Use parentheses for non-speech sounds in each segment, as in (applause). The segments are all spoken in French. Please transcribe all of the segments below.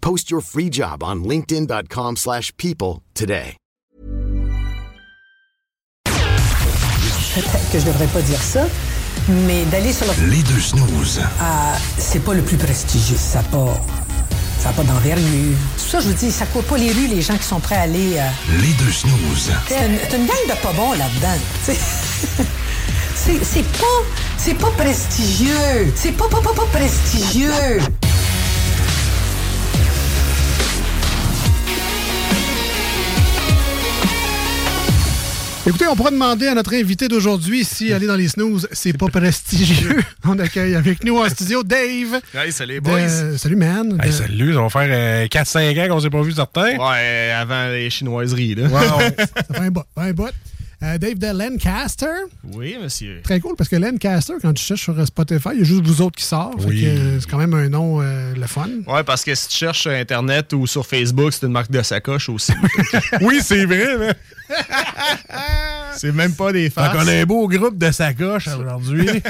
Post your free job on linkedin.com/people slash people today. Peut-être que je devrais pas dire ça, mais d'aller sur le... Les deux snooze. Ah, c'est pas le plus prestigieux. Ça n'a pas... Ça a pas d'envergure. C'est pour ça je vous dis, ça court pas les rues, les gens qui sont prêts à aller... euh, Les deux snooze. C'est une, gang de pas bons là-dedans. (laughs) c'est pas... C'est pas prestigieux. C'est pas, pas, pas, pas prestigieux. Écoutez, on pourrait demander à notre invité d'aujourd'hui si aller dans les snooze, c'est pas prestigieux. (laughs) On accueille avec nous en studio Dave. Hey, salut, de- boys. Salut, man. Hey, De- salut, ça va faire euh, 4-5 ans qu'on s'est pas vu certains. Ouais, avant les chinoiseries, là. Ouais, (laughs) Ça fait un bout. Un bout. Euh, Dave de Lancaster. Oui, monsieur. Très cool parce que Lancaster, quand tu cherches sur Spotify, il y a juste vous autres qui sort. Fait Oui. que, euh, c'est quand même un nom euh, le fun. Ouais, parce que si tu cherches sur Internet ou sur Facebook, c'est une marque de sacoche aussi. (laughs) (laughs) oui, c'est vrai, mais. (laughs) c'est même pas des farces. qu'on a un beau groupe de sacoches aujourd'hui.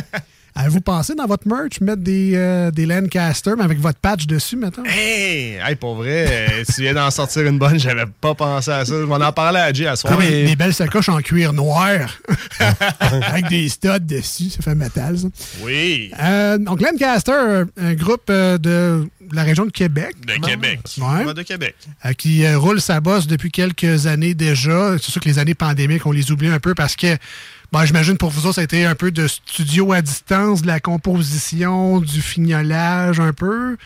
Avez-vous pensé dans votre merch mettre des, euh, des Lancaster, mais avec votre patch dessus, maintenant? Hey, hey, pour vrai, euh, tu viens d'en sortir une bonne, j'avais pas pensé à ça. M'en en parlais à Jay à soir. Des, des belles sacoches en cuir noir. (laughs) avec des studs dessus. Ça fait métal, ça. Oui, Euh, donc, Lancaster, un groupe euh, de la région de Québec. de Québec. Ouais. De Québec. euh, qui roule sa bosse depuis quelques années déjà. C'est sûr que les années pandémiques, on les oublie un peu parce que, bon, j'imagine pour vous autres, ça a été un peu de studio à distance, de la composition, du fignolage un peu.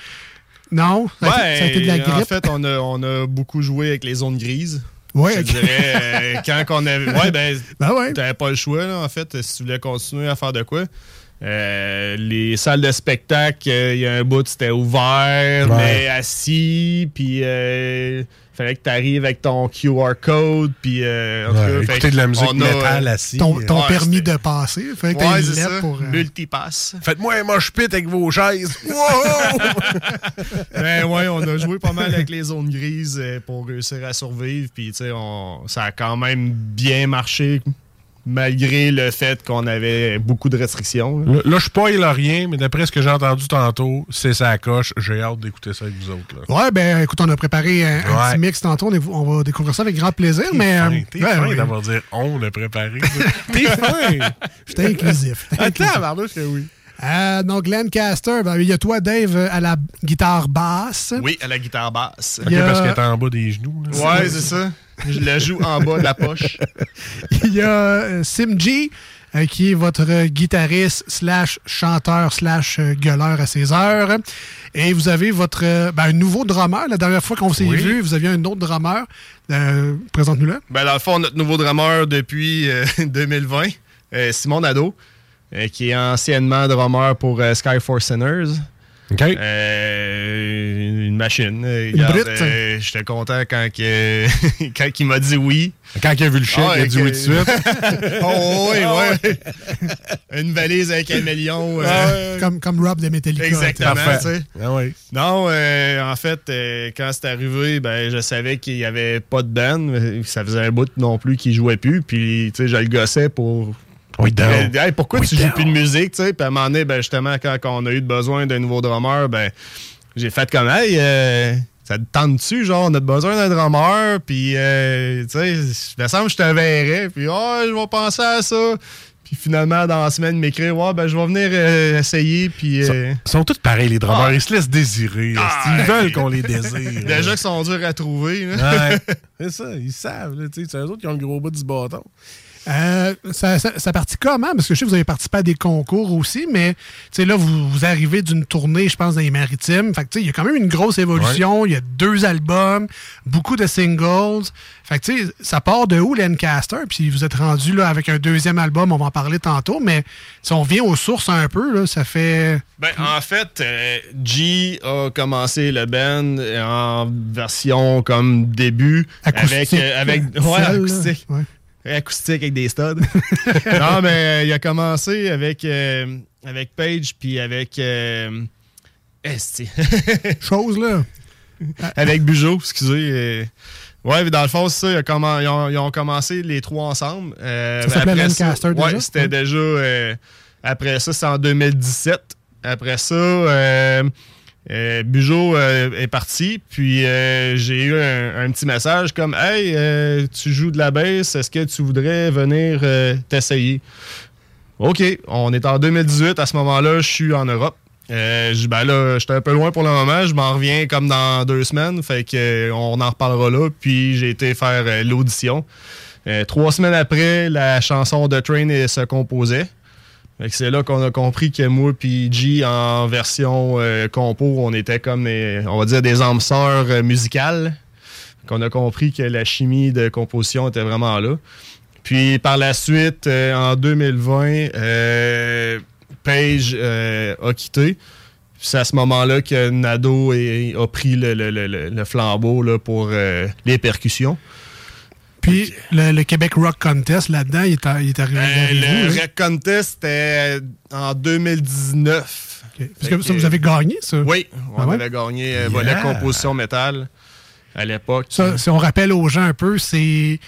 Non? Ça a, été, ça a été de la en grippe? fait, on a, on a beaucoup joué avec les zones grises. Ouais, Je dirais, euh, (laughs) quand on avait. Ouais, ben, Ben ouais. t'avais pas le choix, là, en fait, si tu voulais continuer à faire de quoi. Euh, les salles de spectacle, euh, il y a un bout, c'était ouvert, Ouais. mais assis, puis fallait que tu arrives avec ton QR code, puis euh, en tout cas, de la musique a, euh, métal assis. Ton, ton Ouais, permis de passer. Fait que t'aies Ouais, une pour. euh, Multipass. Faites-moi un moche pit avec vos chaises. (laughs) Wow! ben ouais, on a joué pas mal avec les zones grises euh, pour réussir à survivre. Puis, tu sais, on- ça a quand même bien marché malgré le fait qu'on avait beaucoup de restrictions. là. là, là, je spoil rien, mais d'après ce que j'ai entendu tantôt, c'est sa coche. J'ai hâte d'écouter ça avec vous autres. Là. Ouais, ben écoute, on a préparé un, petit mix tantôt. On, est- on va découvrir ça avec grand plaisir. T'es mais fin, euh, t'es fin d'avoir dit on l'a préparé. (laughs) T'es fin! (laughs) J'étais inclusif. J'étais. Attends, que oui. Euh, donc, Lancaster, ben, il y a toi, Dave, à la guitare basse. Oui, à la guitare basse. Ok, Il y a- parce qu'elle est en bas des genoux. là. Ouais, c'est ça. Je la joue en bas de la poche. (laughs) Il y a euh, Sim G, euh, qui est votre guitariste slash chanteur slash euh, gueuleur à ses heures. Et vous avez votre ben, un nouveau drummer. La dernière fois qu'on s'est Oui. vu, vous aviez un autre drummer. Euh, Présente-nous-le. Ben, dans le fond, notre nouveau drummer depuis euh, (laughs) 2020, euh, Simon Nadeau, euh, qui est anciennement drummer pour euh, Sky for Sinners. OK. Euh, une machine. Euh, euh, J'étais content quand, (laughs) il m'a dit oui. Quand il a vu le chèque, Ah, il a dit que- oui tout de suite. (laughs) oh oui, Ah ouais. (laughs) Une valise avec un million. euh, Comme, comme Rob de Metallica. Exactement. Ah. Non, en fait, quand c'est arrivé, ben, je savais qu'il n'y avait pas de band. Ça faisait un bout non plus qu'il jouait plus. Puis, tu sais, je le gossais pour. Down. Hey, pourquoi tu joues down. plus de musique, tu sais? Puis à un moment donné, ben, justement, quand on a eu besoin d'un nouveau drummer, ben, j'ai fait comme, hey, euh, ça te tente-tu, genre, on a besoin d'un drummer, puis, euh, tu sais, il me semble que je te verrais, puis, oh, je vais penser à ça. Puis finalement, dans la semaine, m'écrire, ouais, ben, je vais venir euh, essayer, puis. euh, Ils sont tous pareils, les drummers. Ah. Ils se laissent désirer. là. Ah. Ils veulent qu'on les désire. (laughs) Déjà qu'ils sont durs à trouver. Ouais. (laughs) C'est ça, ils savent. là, tu sais, C'est eux autres qui ont le gros bout du bâton. Euh, ça, ça, ça partit comment? Parce que je sais que vous avez participé à des concours aussi, mais tu sais, là, vous, vous arrivez d'une tournée, je pense, dans les maritimes. Fait que tu sais, il y a quand même une grosse évolution. Il y a deux albums, beaucoup de singles. Fait que tu sais, ça part de où, Lancaster? Puis vous êtes rendu là avec un deuxième album, on va en parler tantôt, mais si on revient aux sources un peu, là, ça fait. Ben, en fait, euh, G a commencé le band en version comme début. Acoustique, Avec, euh, avec, acoustique. Ouais. Acoustique avec des studs. (laughs) non, mais euh, il a commencé avec, euh, avec Page, puis avec. Euh, esti. (laughs) Chose, là. avec Bugeaud, excusez. euh. Ouais, mais dans le fond, c'est ça. ils ont Ils ont, ils ont commencé les trois ensemble. Euh, Ça s'appelait Lancaster déjà? Ouais, c'était Ouais. déjà. euh, après ça, c'est en 2017. Après ça, euh, euh, euh, est parti. Puis euh, j'ai eu un, petit message comme Hey, euh, tu joues de la basse, est-ce que tu voudrais venir t'essayer? OK, on est en 2018. À ce moment-là, je suis en Europe. Ben là, j'étais un peu loin pour le moment. Je m'en reviens comme dans deux semaines. Fait que on en reparlera là. Puis j'ai été faire l'audition. Trois semaines après, la chanson de Train se composait. C'est là qu'on a compris que moi puis G en version euh, compo, on était comme euh, on va des âmes sœurs euh, musicales. Qu'on a compris que la chimie de composition était vraiment là. Puis par la suite, euh, en 2020, euh, Page a quitté. C'est à ce moment-là que Nado a pris le, flambeau pour les percussions. Puis le, le Québec Rock Contest, là-dedans, il est, il est arrivé Euh, vous, le là. Rec Contest, c'était en 2019. OK. Parce que ça, vous avez gagné, ça? Oui, on Ah ouais? avait gagné euh, volet Yeah. composition métal à l'époque. Ça, si on rappelle aux gens un peu, c'est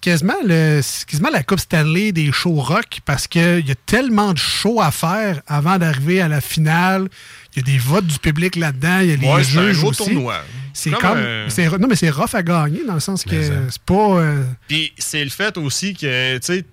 quasiment, le- quasiment la Coupe Stanley des shows rock parce qu'il y a tellement de shows à faire avant d'arriver à la finale. Il y a des votes du public là-dedans, il y a les Ouais, c'est un juges gros aussi. tournoi. C'est Comme c'est- Non, mais c'est rough à gagner dans le sens que c'est pas. euh, Puis c'est le fait aussi que, tu sais,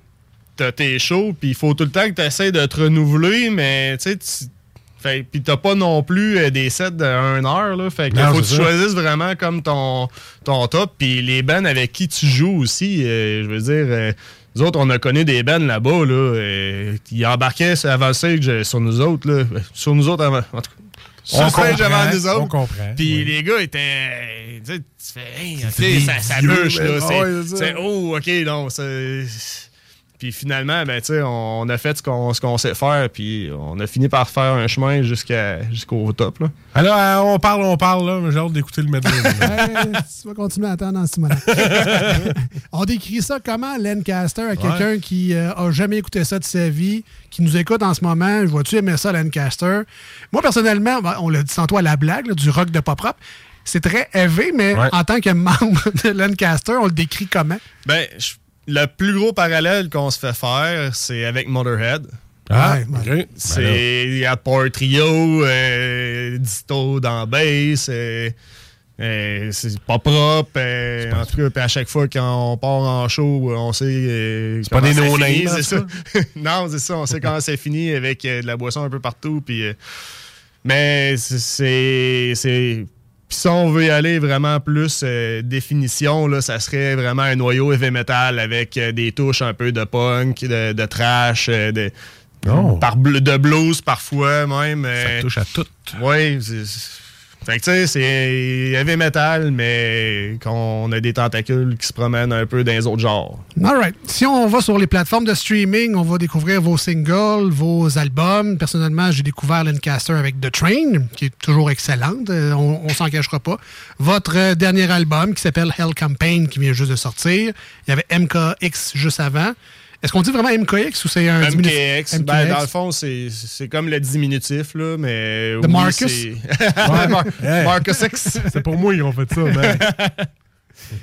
t'as tes shows, puis il faut tout le temps que tu essaies de te renouveler, mais tu sais, puis t'as pas non plus euh, des sets de 1 heure, là. Fait que Non, faut que tu choisisses vraiment comme ton, ton top. Puis les bands avec qui tu joues aussi, euh, je veux dire, euh, nous autres, on a connu des bands là-bas, là, euh, qui embarquaient avant le stage euh, sur nous autres, là. Sur nous autres avant. En tout cas, sur On stage avant nous autres. on comprend, Puis oui. les gars étaient. Tu fais, hey, ok, des ça, ça bûche, là. c'est- ouais, c'est- oh, ok, non, c'est. Puis finalement, ben, tu sais, on a fait ce qu'on sait faire, puis on a fini par faire un chemin jusqu'au top, là. Alors, euh, on parle, on parle, là, mais j'ai hâte d'écouter le medley. là. (laughs) Ouais, tu vas continuer à attendre dans ce moment (laughs) On décrit ça comment, Lancaster, à quelqu'un qui euh, a jamais écouté ça de sa vie, qui nous écoute en ce moment. Vois-tu aimer ça, Lancaster? Moi, personnellement, ben, on l'a dit tantôt à la blague, là, du rock de pop rap. C'est très élevé, mais Ouais. en tant que membre (laughs) de Lancaster, on le décrit comment? Ben, je- le plus gros parallèle qu'on se fait faire, c'est avec Motorhead. Ah, Ouais, OK. Ben C'est il y a Power Trio, euh, Disto dans bass, euh, euh, c'est pas propre. euh, en tout cas, à chaque fois quand on part en show, on sait. euh, pas des en c'est ça. (laughs) non, c'est ça. On sait comment c'est fini avec de la boisson un peu partout. Puis, mais c'est- c'est. c'est- puis si on veut y aller vraiment plus euh, définition, là, ça serait vraiment un noyau heavy metal avec euh, des touches un peu de punk, de, de trash, euh, de, Oh. par de blues parfois même. Ça touche à tout. oui, c'est- fait que tu sais, c'est heavy metal, mais qu'on a des tentacules qui se promènent un peu dans les autres genres. All right. Si on va sur les plateformes de streaming, on va découvrir vos singles, vos albums. Personnellement, j'ai découvert Lancaster avec The Train, qui est toujours excellente. Euh, on, on s'en cachera pas. Votre euh, dernier album, qui s'appelle Hell Campaign, qui vient juste de sortir. Il y avait MKX juste avant. Est-ce qu'on dit vraiment MKX ou c'est un diminutif? MKX, ben, dans le fond, c'est c'est comme le diminutif, là, mais. Oui, Marcus? c'est- Ouais, (laughs) Mar- Hey. Marcus X. C'est pour moi qu'ils ont fait ça. (laughs)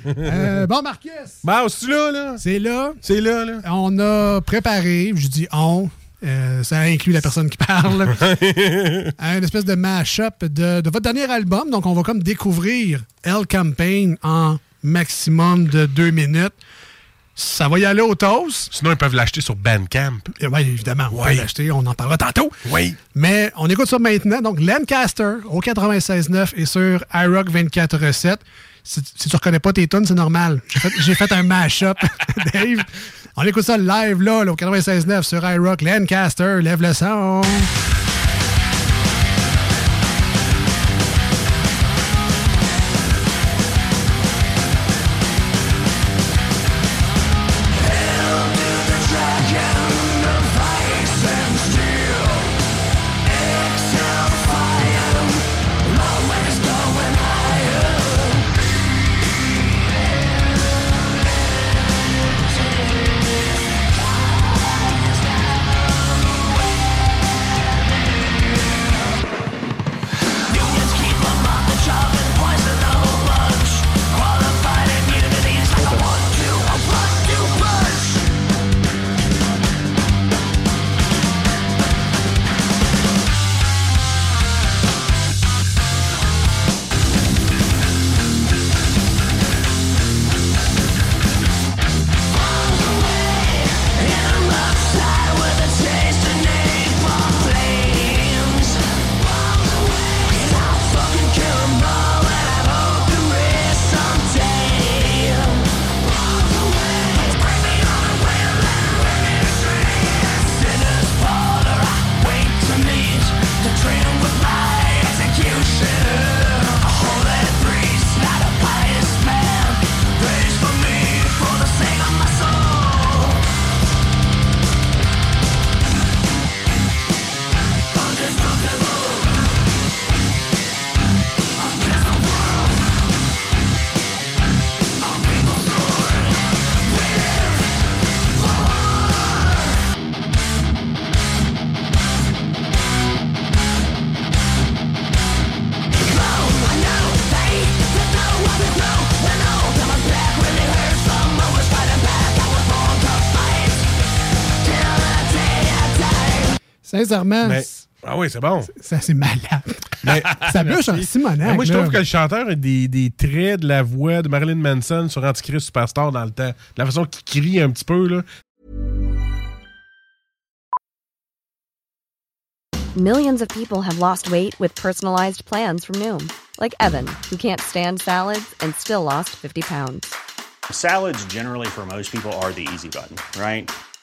Euh, bon, Marcus, Bon, c'est là, là. c'est là. C'est là, là. On a préparé, je dis on, euh, ça inclut la personne qui parle, (laughs) un espèce de mash-up de, de votre dernier album. Donc, on va comme découvrir L Campaign en maximum de deux minutes. Ça va y aller au toast. Sinon, ils peuvent l'acheter sur Bandcamp. Oui, évidemment, on Oui. peut l'acheter, on en parlera tantôt. Oui. Mais on écoute ça maintenant. Donc, Lancaster au 96.9 et sur iRock 24.7. Si, si tu reconnais pas tes tunes, c'est normal. J'ai fait, j'ai fait un mash-up, (laughs) Dave. On écoute ça live, là, là, au 96.9 sur iRock. Lancaster, lève le son. Sincèrement, Mais- ah oui, c'est bon. ça c'est malade. (laughs) Mais, (laughs) Ça bûche en Simonac. Moi, je là. trouve que le chanteur a des, des traits de la voix de Marilyn Manson sur Antichrist Superstar dans le temps. La façon qu'il crie un petit peu, là. Millions of people have lost weight with personalized plans from Noom, like Evan, who can't stand salads and still lost 50 pounds. Salads, generally, for most people, are the easy button, right?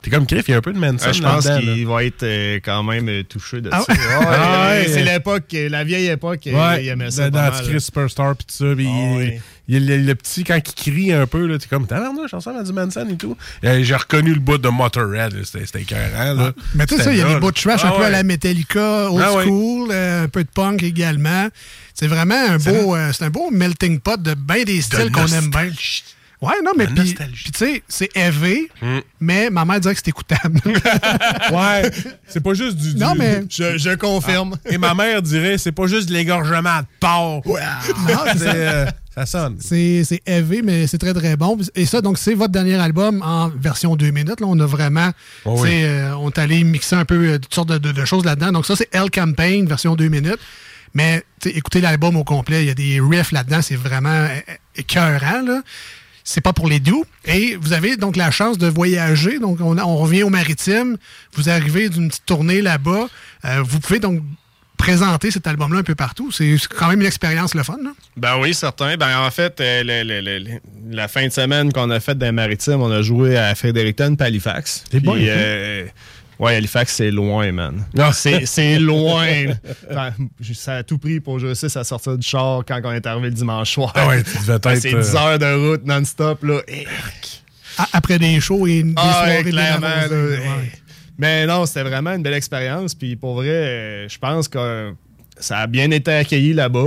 T'es comme Cliff, il y a un peu de Manson Ah, je pense qu'il va être euh, quand même euh, touché de Ah ça. ouais? (laughs) Ah ouais. c'est l'époque, euh, la vieille époque, euh, Ouais, il aimait ça. dans Antichrist Superstar pis tout ça. pis il, ouais. il- le, le petit, quand il crie un peu, là, t'es comme, t'as l'air de chanson à du Manson et tout. Euh, J'ai reconnu le bout de Motorhead, c'était écœurant, là. Mais tu sais, ça, il y a des bouts de trash un peu à la Metallica, old Ah ouais. school, euh, un peu de punk également. C'est vraiment un beau, euh, c'est un beau melting pot de bien des styles qu'on aime bien. Ouais, non, mais puis, tu sais, c'est élevé, Mm. mais ma mère dirait que c'est écoutable. (laughs) Ouais, c'est pas juste du. Non, du- mais- Je, je confirme. Et ma mère dirait, c'est pas juste de l'égorgement de porc. (laughs) Non, c'est C'est, ça. euh, ça sonne. C'est c'est élevé, mais c'est très, très bon. Et ça, donc, c'est votre dernier album en version 2 minutes. Là, on a vraiment. Oh oui. euh, on est allé mixer un peu euh, toutes sortes de, de- de choses là-dedans. Donc, ça, c'est L Campaign, version 2 minutes. Mais écoutez l'album au complet. Il y a des riffs là-dedans. C'est vraiment écœurant. Là. C'est pas pour les doux. Et vous avez donc la chance de voyager. Donc, on, on revient au maritime. Vous arrivez d'une petite tournée là-bas. Euh, vous pouvez donc présenter cet album-là un peu partout. C'est quand même une expérience le fun. Là. Ben oui, certain. Ben en fait, euh, le- le- le- le- la fin de semaine qu'on a faite dans les maritimes, on a joué à Fredericton puis Halifax. C'est bon, hein? euh, ouais, Halifax, c'est loin, man. C'est loin. (laughs) Enfin, ça a tout pris pour juste à sortir du char quand on est arrivé le dimanche soir. Ah ouais, tu devais être, C'est 10 euh, heures de route non-stop, là. Après des shows et des Ah, soirées ouais, bien clairement. arrosées, là, ouais. Mais non, c'était vraiment une belle expérience. Puis pour vrai, euh, je pense que ça a bien été accueilli là-bas.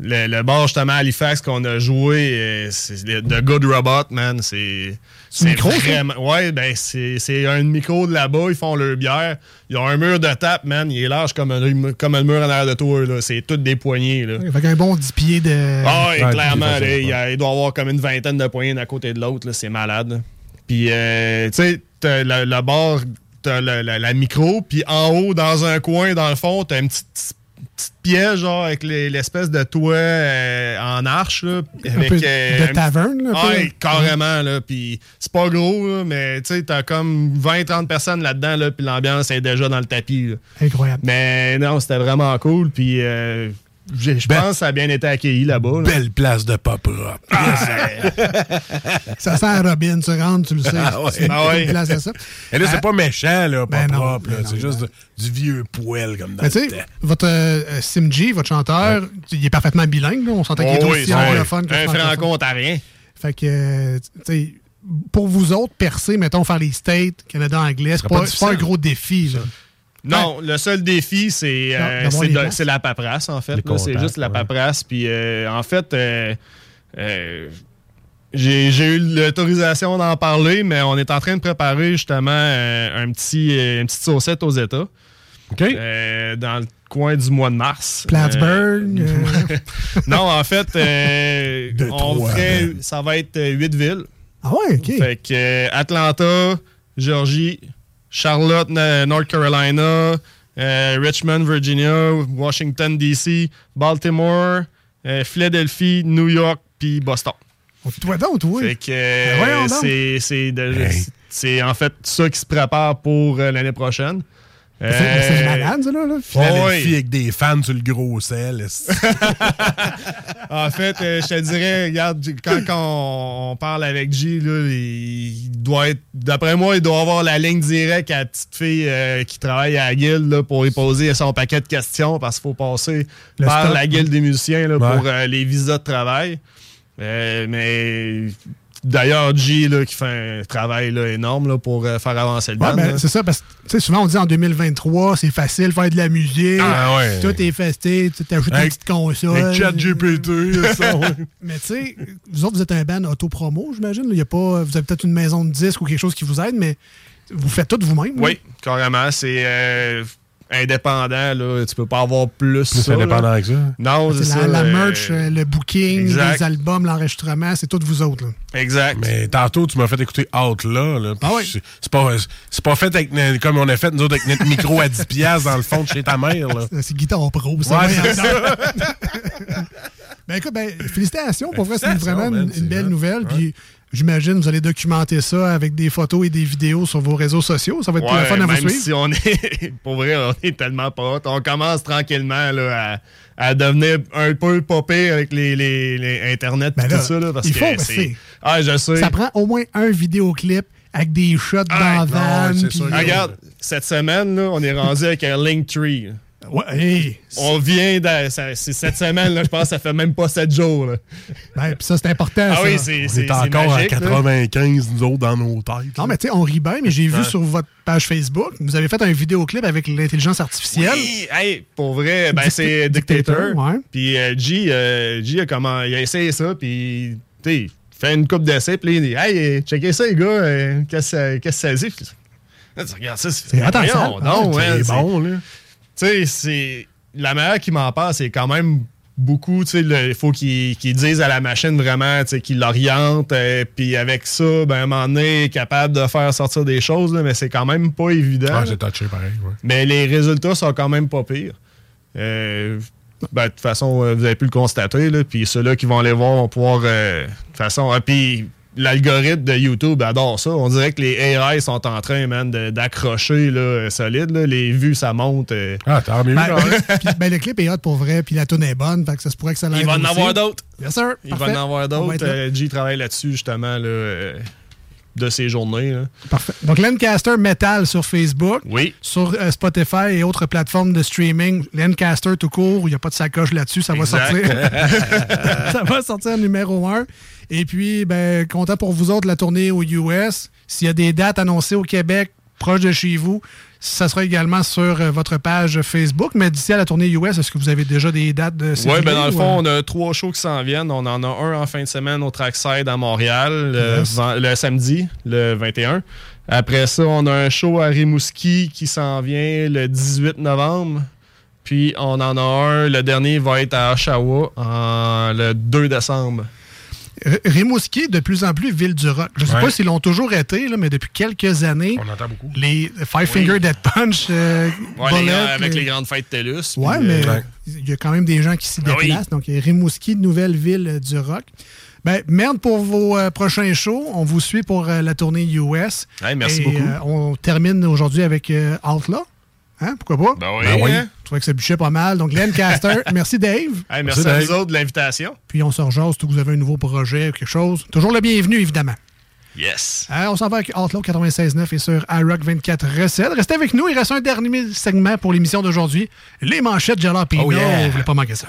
Le, le bar justement à Halifax qu'on a joué, euh, c'est le- The Good Robot, man. C'est. C'est un micro, vraiment. Ouais, ben c'est c'est un micro de là-bas, ils font leur bière. Ils ont un mur de tape, man. Il est large comme un, comme un mur en arrière de toi, là. C'est toutes des poignées, là. Fait qu'un bon 10 pieds de. Ah, ouais, Ouais, clairement, là, il, y a- il doit y avoir comme une vingtaine de poignées d'un côté de l'autre, là, c'est malade. là. Puis, euh, tu sais, t'as le, le bord, t'as le- la, la micro, puis en haut, dans un coin, dans le fond, t'as une petite, petite pièce, genre, avec les- l'espèce de toit euh, en arche, là, avec... peu euh, de taverne, là, peu. Ouais, carrément, là, puis c'est pas gros, là, mais, tu sais, t'as comme 20-30 personnes là-dedans, là, puis l'ambiance est déjà dans le tapis, là. Incroyable. Mais non, c'était vraiment cool, puis... euh, je Ben- pense que ça a bien été accueilli là-bas. là. Belle place de pas propre. (laughs) Ça sent à Robin, tu rentres, tu le sais. Ah ouais. C'est une Ah ouais. place à ça. Et là, c'est Ah, pas méchant, là, pas Ben là. ben non, C'est juste du vieux poêle comme dans le temps. votre euh, Simji, votre chanteur, il est parfaitement bilingue. là. On s'entend qu'il est Oh oui, aussi un- anglophone que Un francophone. franco-ontarien. Fait que, euh, tu sais, pour vous autres, percer, mettons, faire les States, Canada anglais, c'est pas, pas pas un gros défi. Non, le seul défi, c'est euh, c'est la paperasse, en fait. C'est juste la paperasse. Puis, euh, en fait, euh, j'ai eu l'autorisation d'en parler, mais on est en train de préparer justement un petit, une petite saucette aux États. OK? dans le coin du mois de mars. Plattsburgh. (laughs) Non, en fait, euh, (laughs) on ferait- ça va être huit villes. Ah ouais, OK. Fait que Atlanta, Georgie, Charlotte, na- North Carolina, euh, Richmond, Virginia, Washington, D.C., Baltimore, euh, Philadelphie, New York, puis Boston. Toi donc, toi. Fait que Ben euh, donc. c'est c'est en fait ça qui se prépare pour euh, l'année prochaine. C'est c'est Euh, malade, ça, là. là? Philadelphie oui. avec des fans sur le gros sel. (laughs) En fait, euh, je te dirais, regarde, quand, quand on, on parle avec G, là, il doit être. D'après moi, il doit avoir la ligne directe à la petite fille euh, qui travaille à la guilde là, pour y poser son paquet de questions parce qu'il faut passer Le par la guilde des musiciens là, Ouais. pour euh, les visas de travail. Euh, mais d'ailleurs, G là, qui fait un travail là, énorme là, pour euh, faire avancer le Ouais, band. ben, c'est ça, parce que souvent on dit en 2023, c'est facile de faire de la musique. Ah ouais. Tout est festé, tu t'ajoutes une petite console. Avec chat GPT, ça. (laughs) Mais tu sais, vous autres, vous êtes un band auto-promo, j'imagine. Il y a pas, vous avez peut-être une maison de disques ou quelque chose qui vous aide, mais vous faites tout vous-même. Oui, carrément. C'est euh, indépendant. Là. Tu peux pas avoir plus. Plus ça, là. indépendant que ça. Non, c'est ça. la, la euh, merch, euh, le booking, exact. les albums, l'enregistrement, c'est tout vous autres. là. Exact. Mais tantôt, tu m'as fait écouter Outlaw. Là, Ah oui? c'est- pas, c'est pas fait avec, no- comme on a fait, nous autres, avec notre micro à 10$ piastres dans le fond de chez ta mère. Là. C'est- guitare pro. Ça, Ouais, c'est donc. ben écoute, ben, félicitations. Pour vrai, c'est vraiment une, une belle nouvelle. Puis j'imagine vous allez documenter ça avec des photos et des vidéos sur vos réseaux sociaux. Ça va être plus Ouais, fun à vous même suivre. si on est. (laughs) Pour vrai, on est tellement pas hot. On commence tranquillement là, à, à devenir un peu popé avec les, les, les Internet et Ben tout ça. Là, parce il que faut, c'est. c'est- Ah, je sais. Ça prend au moins un vidéoclip avec des shots Ah, dans la van. Ah, regarde, cette semaine, là, on est rendu avec un Linktree. Là. Ouais, hey, On vient de. C'est cette semaine, là, je pense que ça fait même pas sept jours. là. ben, puis ça, c'est important. Ah ça. oui, c'est encore magique, à là. 95, nous autres, dans nos têtes. Non, mais tu sais, on rit bien, mais j'ai vu sur votre page Facebook, vous avez fait un vidéoclip avec l'intelligence artificielle. Oui, hey, pour vrai, ben c'est Dictator, Dictator. ouais. Puis euh, G, euh, G a, comment, il a essayé ça, puis tu fait une coupe d'essai, puis là, il dit Hey, checkez ça, les gars, euh, qu'est-ce que ça dit? Là, tu regardes ça, c'est bon, là. Tu sais, c'est. La manière qui m'en parle, c'est quand même beaucoup, tu sais, il faut qu'ils disent à la machine vraiment, tu sais, qu'ils l'orientent, euh, puis avec ça, ben, à un moment donné, est capable de faire sortir des choses, là, mais c'est quand même pas évident. Ah, touché pareil. Ouais. Mais les résultats sont quand même pas pires. Euh, ben, de toute façon, euh, vous avez pu le constater. Là, puis ceux-là qui vont aller voir vont pouvoir. euh, de toute façon. ah, puis l'algorithme de YouTube adore ça. On dirait que les AI sont en train, man, d'accrocher là, solide. là. Les vues, ça monte. euh. Ah, tant mieux. Ben, (laughs) ben, le clip est hot pour vrai, puis la tune est bonne, fait que ça se pourrait que ça l'aide Il va en avoir d'autres. Bien sûr. Il parfait. va en avoir d'autres. Euh, G travaille là-dessus, justement, là, euh, de ces journées. là. Parfait. Donc, Lancaster Metal sur Facebook. Oui. Sur euh, Spotify et autres plateformes de streaming, Lancaster tout court, il n'y a pas de sacoche là-dessus, ça va sortir. (laughs) (laughs) ça va sortir numéro un. Et puis, ben, content pour vous autres, la tournée aux US. S'il y a des dates annoncées au Québec, proche de chez vous. Ça sera également sur euh, votre page Facebook. Mais d'ici à la tournée US, est-ce que vous avez déjà des dates de Oui, ben dans le fond, on a trois shows qui s'en viennent. On en a un en fin de semaine au Trackside à Montréal, le, Yes. ven- le samedi, le 21. Après ça, on a un show à Rimouski qui s'en vient le 18 novembre. Puis on en a un, le dernier va être à Oshawa en- le 2 décembre. Rimouski, de plus en plus ville du rock. Je ne sais Ouais. pas s'ils l'ont toujours été, là, mais depuis quelques années, On entend beaucoup. les Five Finger Dead Punch, euh, Ouais, les Bullet, grands- avec euh, les grandes fêtes TELUS. Ouais, puis, mais euh, il y a quand même des gens qui s'y Ah oui. déplacent. Donc, Rimouski, nouvelle ville euh, du rock. Ben, merde pour vos euh, prochains shows. On vous suit pour euh, la tournée US. Hey, merci Et, beaucoup. euh, on termine aujourd'hui avec euh, Outlaw. Hein? Pourquoi pas? Ben oui, Ben oui. hein? Je trouvais que ça bûchait pas mal. Donc, Lancaster, (laughs) merci Dave. Hey, merci à vous autres de l'invitation. Puis on se rejase, tout que vous avez un nouveau projet ou quelque chose. Toujours le bienvenu, évidemment. Yes. Euh, on s'en va avec Outlaw 96.9 et sur iRock 24 Recettes. Restez avec nous, il reste un dernier segment pour l'émission d'aujourd'hui. Les manchettes Jalapino. Oh yeah. Vous voulez pas manquer ça.